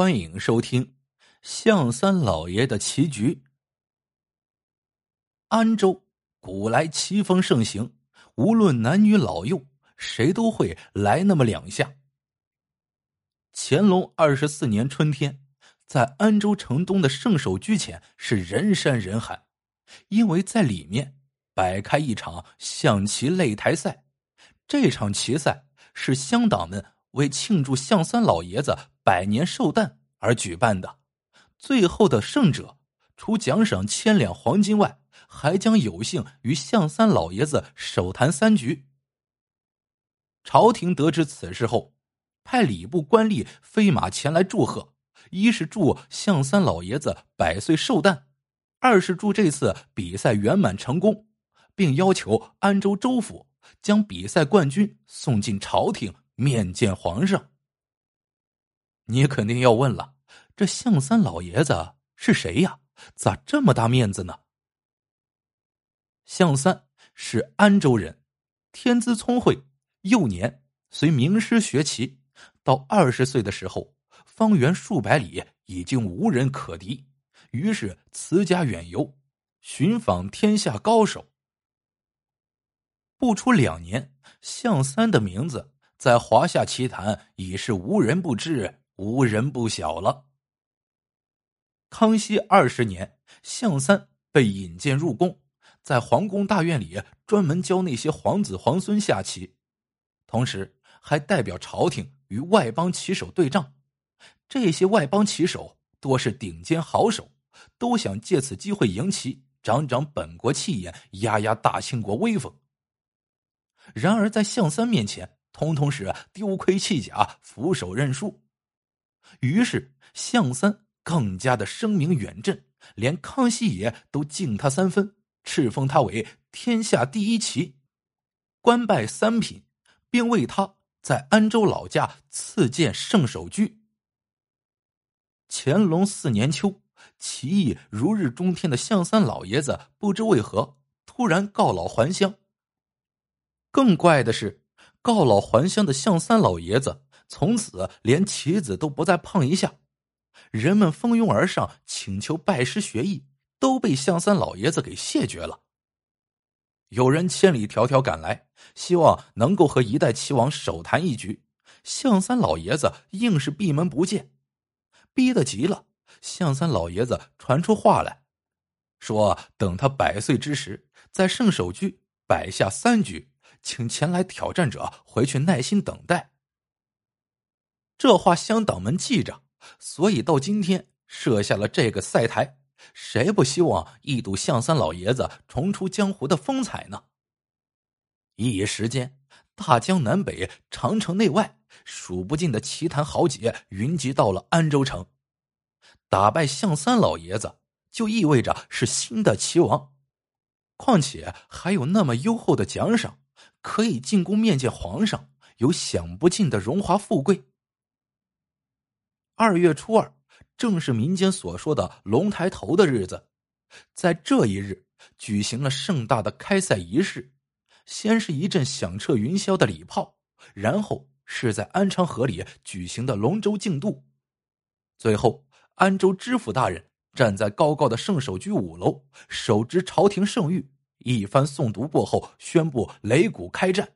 欢迎收听象三老爷的棋局。安州古来棋风盛行，无论男女老幼，谁都会来那么两下。乾隆二十四年春天，在安州城东的圣手居前是人山人海，因为在里面摆开一场象棋擂台赛。这场棋赛是乡党们为庆祝象三老爷子。百年寿诞而举办的，最后的胜者除奖赏千两黄金外，还将有幸与象三老爷子手谈三局。朝廷得知此事后，派礼部官吏飞马前来祝贺，一是祝象三老爷子百岁寿诞，二是祝这次比赛圆满成功，并要求安州州府将比赛冠军送进朝廷面见皇上。你肯定要问了，这象三老爷子是谁呀？咋这么大面子呢？象三是安州人，天资聪慧，幼年随名师学棋，到二十岁的时候，方圆数百里已经无人可敌，于是辞家远游，寻访天下高手。不出两年，象三的名字在华夏棋坛已是无人不知。无人不晓了。康熙二十年，象三被引荐入宫，在皇宫大院里专门教那些皇子皇孙下棋，同时还代表朝廷与外邦棋手对仗。这些外邦棋手多是顶尖好手，都想借此机会赢棋，长长本国气焰，压压大清国威风。然而在象三面前，通通是丢盔弃甲，俯首认输。于是，项三更加的声名远震，连康熙爷都敬他三分，敕封他为天下第一奇，官拜三品，并为他在安州老家赐建圣手居。乾隆四年秋，棋艺如日中天的项三老爷子不知为何突然告老还乡。更怪的是，告老还乡的项三老爷子。从此连棋子都不再碰一下，人们蜂拥而上请求拜师学艺，都被向三老爷子给谢绝了。有人千里迢迢赶来，希望能够和一代棋王手谈一局，象三老爷子硬是闭门不见，逼得急了。象三老爷子传出话来，说等他百岁之时，在圣手居摆下三局，请前来挑战者回去耐心等待。这话乡党们记着，所以到今天设下了这个赛台。谁不希望一睹象三老爷子重出江湖的风采呢？一时间，大江南北、长城内外，数不尽的奇坛豪杰云集到了安州城。打败象三老爷子，就意味着是新的齐王，况且还有那么优厚的奖赏，可以进宫面见皇上，有享不尽的荣华富贵。二月初二，正是民间所说的“龙抬头”的日子，在这一日举行了盛大的开赛仪式。先是一阵响彻云霄的礼炮，然后是在安昌河里举行的龙舟竞渡，最后安州知府大人站在高高的圣手居五楼，手执朝廷圣谕，一番诵读过后，宣布擂鼓开战。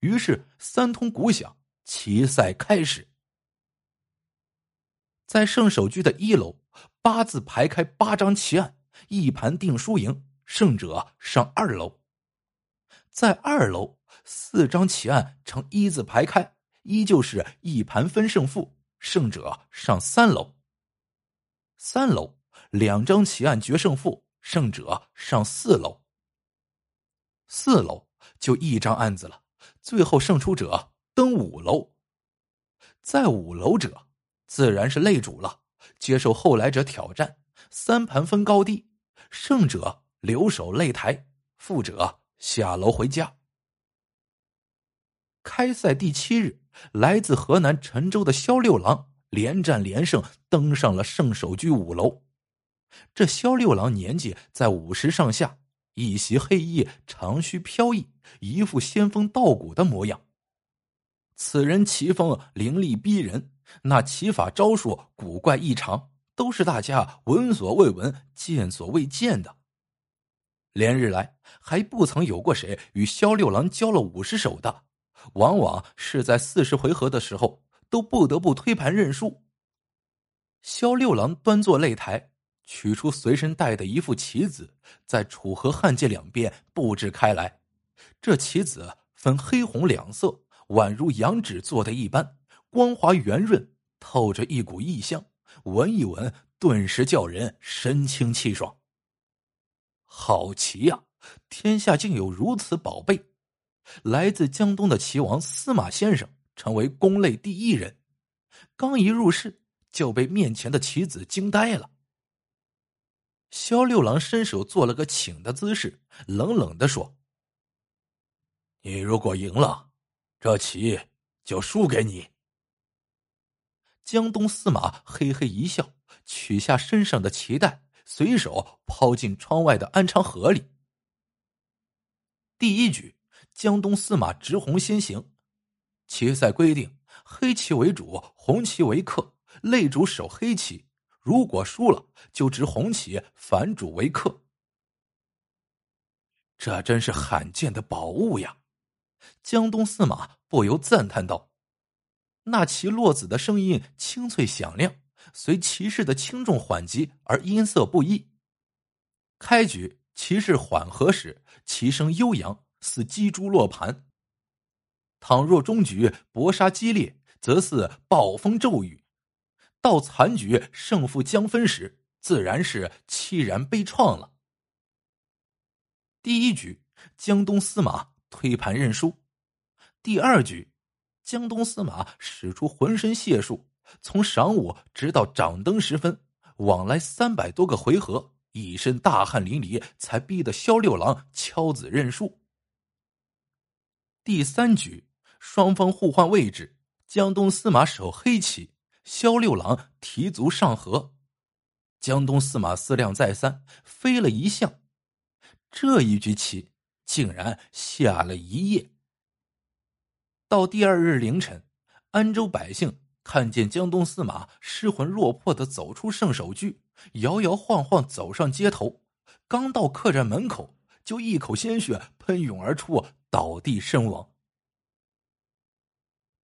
于是三通鼓响，棋赛开始。在圣手居的一楼，八字排开八张棋案，一盘定输赢，胜者上二楼。在二楼，四张棋案呈一字排开，依旧是一盘分胜负，胜者上三楼。三楼两张棋案决胜负，胜者上四楼。四楼就一张案子了，最后胜出者登五楼。在五楼者。自然是擂主了，接受后来者挑战，三盘分高低，胜者留守擂台，负者下楼回家。开赛第七日，来自河南陈州的萧六郎连战连胜，登上了圣手居五楼。这萧六郎年纪在五十上下，一袭黑衣，长须飘逸，一副仙风道骨的模样。此人棋风凌厉逼人。那骑法招数古怪异常，都是大家闻所未闻、见所未见的。连日来还不曾有过谁与萧六郎交了五十手的，往往是在四十回合的时候都不得不推盘认输。萧六郎端坐擂台，取出随身带的一副棋子，在楚河汉界两边布置开来。这棋子分黑红两色，宛如羊脂做的一般，光滑圆润，透着一股异香。闻一闻，顿时叫人神清气爽。好棋呀！天下竟有如此宝贝！来自江东的棋王司马先生成为宫内第一人，刚一入室就被面前的棋子惊呆了。萧六郎伸手做了个请的姿势，冷冷的说：“你如果赢了，这棋就输给你。”江东司马嘿嘿一笑，取下身上的棋袋。随手抛进窗外的安昌河里。第一局，江东司马执红先行。棋赛规定，黑棋为主，红棋为客，擂主守黑棋。如果输了，就执红棋，反主为客。这真是罕见的宝物呀！江东司马不由赞叹道：“那棋落子的声音清脆响亮。”随骑士的轻重缓急而音色不一。开局骑士缓和时，其声悠扬，似击珠落盘；倘若中局搏杀激烈，则似暴风骤雨；到残局胜负将分时，自然是凄然悲怆了。第一局，江东司马推盘认输；第二局，江东司马使出浑身解数。从晌午直到掌灯时分，往来三百多个回合，一身大汗淋漓，才逼得萧六郎敲子认输。第三局，双方互换位置，江东司马守黑棋，萧六郎提足上河。江东司马思量再三，飞了一象，这一局棋竟然下了一夜。到第二日凌晨，安州百姓。看见江东司马失魂落魄的走出圣手居，摇摇晃晃走上街头，刚到客栈门口，就一口鲜血喷涌而出，倒地身亡。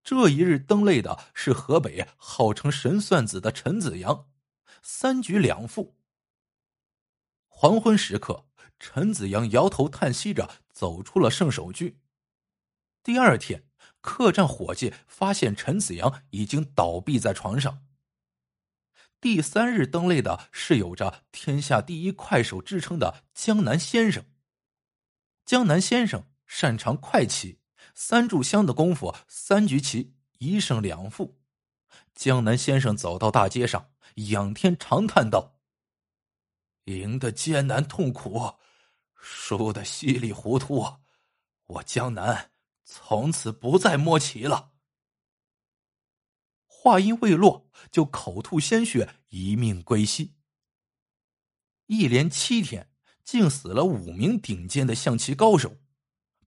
这一日登擂的是河北号称神算子的陈子阳，三局两负。黄昏时刻，陈子阳摇头叹息着走出了圣手居。第二天。客栈伙计发现陈子阳已经倒闭在床上。第三日登擂的是有着“天下第一快手”之称的江南先生。江南先生擅长快棋，三炷香的功夫，三局棋一胜两负。江南先生走到大街上，仰天长叹道：“赢得艰难痛苦，输得稀里糊涂，我江南。”从此不再摸棋了。话音未落，就口吐鲜血，一命归西。一连七天，竟死了五名顶尖的象棋高手，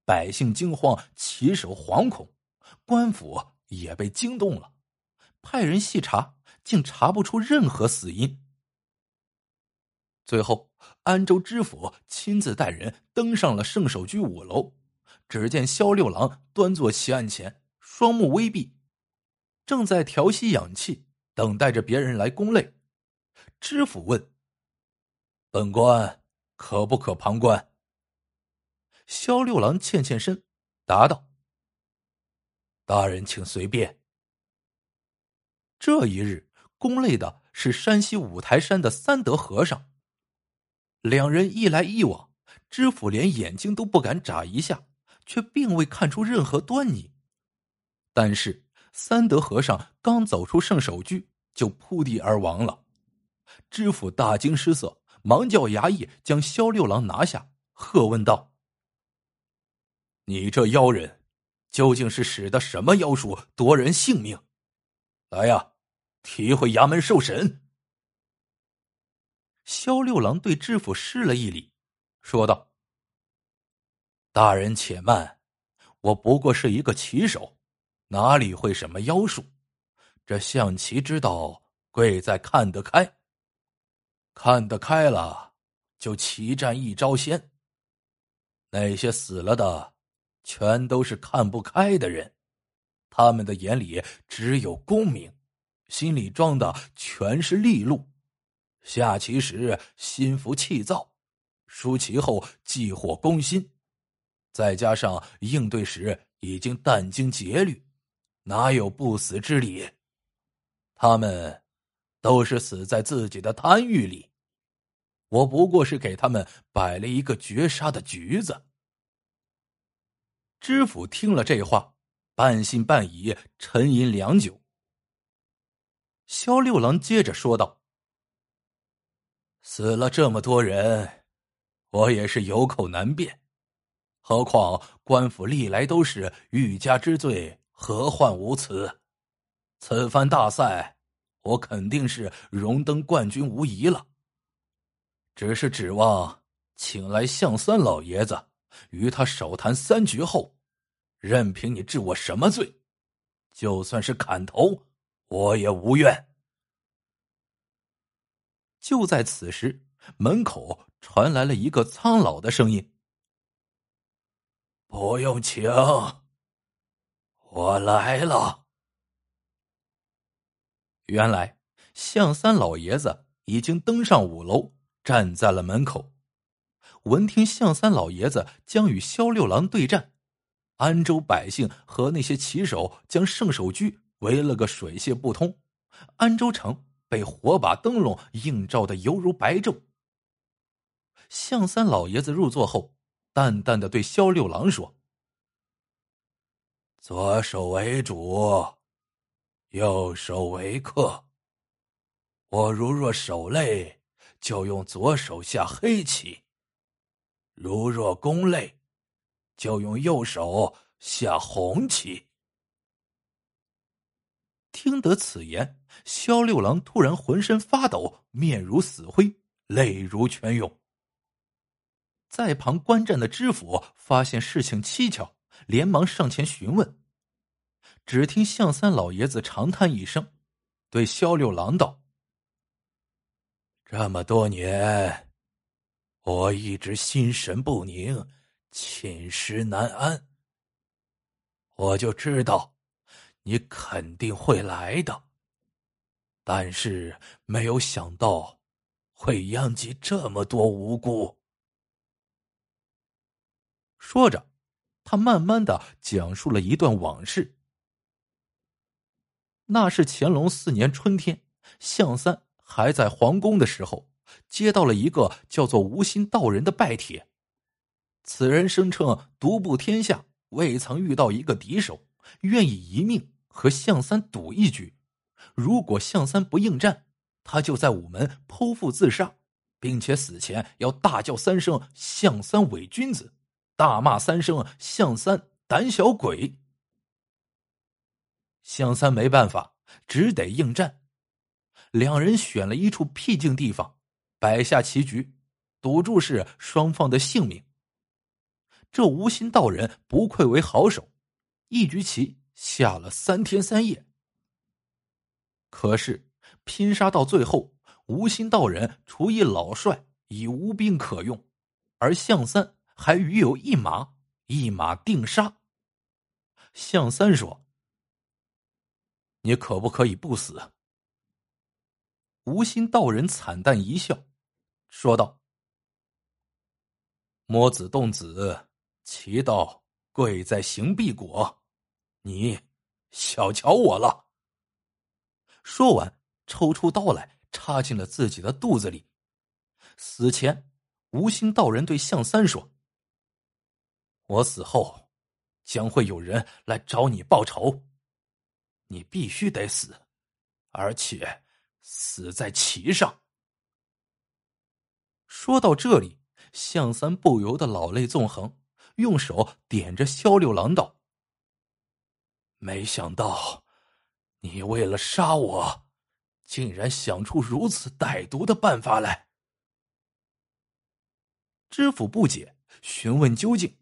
百姓惊慌，棋手惶恐，官府也被惊动了，派人细查，竟查不出任何死因。最后，安州知府亲自带人登上了圣手居五楼。只见萧六郎端坐席案前，双目微闭，正在调息养气，等待着别人来攻擂。知府问：“本官可不可旁观？”萧六郎欠欠身，答道：“大人请随便。”这一日攻擂的是山西五台山的三德和尚，两人一来一往，知府连眼睛都不敢眨一下。却并未看出任何端倪，但是三德和尚刚走出圣手居，就扑地而亡了。知府大惊失色，忙叫衙役将萧六郎拿下，喝问道：“你这妖人，究竟是使的什么妖术夺人性命？来呀，提回衙门受审。”萧六郎对知府施了一礼，说道。大人且慢，我不过是一个棋手，哪里会什么妖术？这象棋之道贵在看得开。看得开了，就棋战一招鲜。那些死了的，全都是看不开的人，他们的眼里只有功名，心里装的全是利禄。下棋时心浮气躁，输棋后忌火攻心，再加上应对时已经殚精竭虑，哪有不死之理？他们都是死在自己的贪欲里。我不过是给他们摆了一个绝杀的局子。知府听了这话，半信半疑，沉吟良久。萧六郎接着说道：“死了这么多人，我也是有口难辩。何况官府历来都是欲加之罪，何患无辞？此番大赛，我肯定是荣登冠军无疑了。”只是指望请来象三老爷子与他手谈三局后，任凭你治我什么罪，就算是砍头，我也无怨。就在此时，门口传来了一个苍老的声音：“不用请，我来了。”原来向三老爷子已经登上五楼。站在了门口，闻听向三老爷子将与萧六郎对战，安州百姓和那些骑手将圣手居围了个水泄不通，安州城被火把灯笼映照的犹如白昼。向三老爷子入座后，淡淡的对萧六郎说：“左手为主，右手为客。我如若手累。”就用左手下黑棋，如若攻累，就用右手下红棋。听得此言，萧六郎突然浑身发抖，面如死灰，泪如泉涌。在旁观战的知府发现事情蹊跷，连忙上前询问。只听向三老爷子长叹一声，对萧六郎道。这么多年，我一直心神不宁，寝食难安。我就知道你肯定会来的，但是没有想到会殃及这么多无辜。说着，他慢慢的讲述了一段往事。那是乾隆四年春天，向三。还在皇宫的时候，接到了一个叫做无心道人的拜帖。此人声称独步天下，未曾遇到一个敌手，愿意一命和向三赌一局。如果向三不应战，他就在午门剖腹自杀，并且死前要大叫三声“向三伪君子”，大骂三声“向三胆小鬼”。向三没办法，只得应战。两人选了一处僻静地方，摆下棋局，赌注是双方的性命。这无心道人不愧为好手，一局棋下了三天三夜。可是拼杀到最后，无心道人除已老帅，已无兵可用，而向三还余有一马，一马定杀。向三说：“你可不可以不死？”无心道人惨淡一笑，说道：“摸子动子，其道贵在行必果，你小瞧我了。”说完，抽出刀来，插进了自己的肚子里。死前，无心道人对向三说：“我死后，将会有人来找你报仇，你必须得死，而且。”死在旗上。说到这里，向三不由得老泪纵横，用手点着萧六郎道：“没想到，你为了杀我，竟然想出如此歹毒的办法来。”知府不解，询问究竟。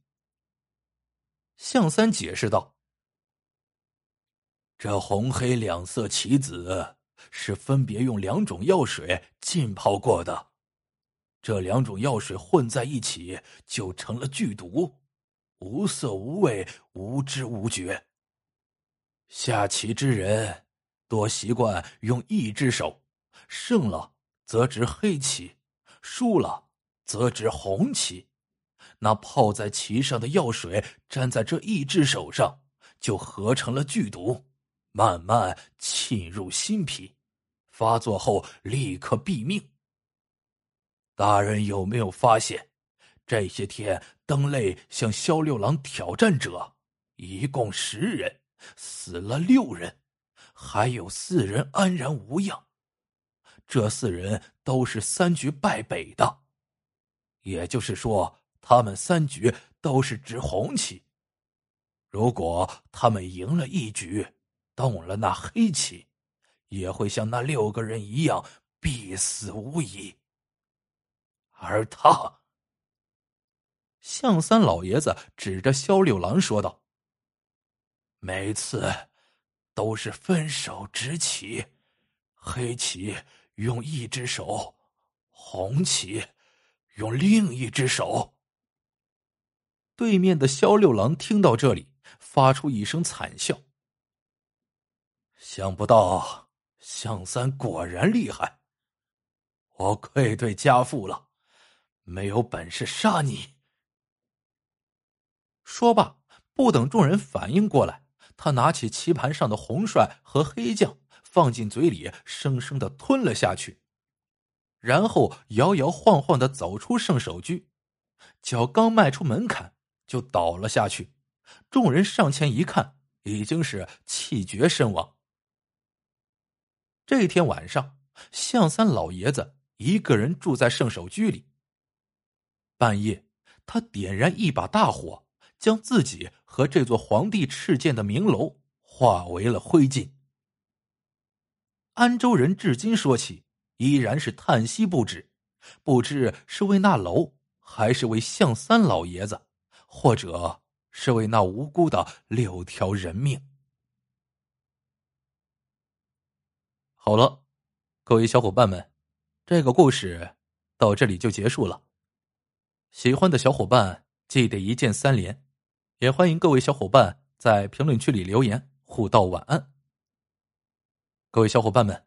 向三解释道：“这红黑两色棋子是分别用两种药水浸泡过的，这两种药水混在一起就成了剧毒，无色无味，无知无觉。下棋之人多习惯用一只手，胜了则执黑棋，输了则执红棋。那泡在棋上的药水沾在这一只手上，就合成了剧毒，慢慢沁入心脾，发作后立刻毙命。大人有没有发现，这些天登擂向萧六郎挑战者，一共十人，死了六人，还有四人安然无恙。这四人都是三局败北的，也就是说。他们三局都是执红棋，如果他们赢了一局，动了那黑棋，也会像那六个人一样必死无疑。而他，向三老爷子指着萧六郎说道：“每次都是分手执棋，黑棋用一只手，红棋用另一只手。”对面的萧六郎听到这里，发出一声惨笑。想不到向三果然厉害，我愧对家父了，没有本事杀你。说罢，不等众人反应过来，他拿起棋盘上的红帅和黑将，放进嘴里，生生的吞了下去，然后摇摇晃晃的走出圣手居，脚刚迈出门槛。就倒了下去，众人上前一看，已经是气绝身亡。这天晚上，向三老爷子一个人住在圣手居里。半夜，他点燃一把大火，将自己和这座皇帝敕建的名楼化为了灰烬。安州人至今说起，依然是叹息不止，不知是为那楼，还是为向三老爷子。或者是为那无辜的六条人命。好了，各位小伙伴们，这个故事到这里就结束了。喜欢的小伙伴记得一键三连，也欢迎各位小伙伴在评论区里留言互道晚安。各位小伙伴们，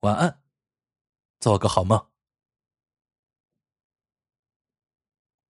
晚安，做个好梦。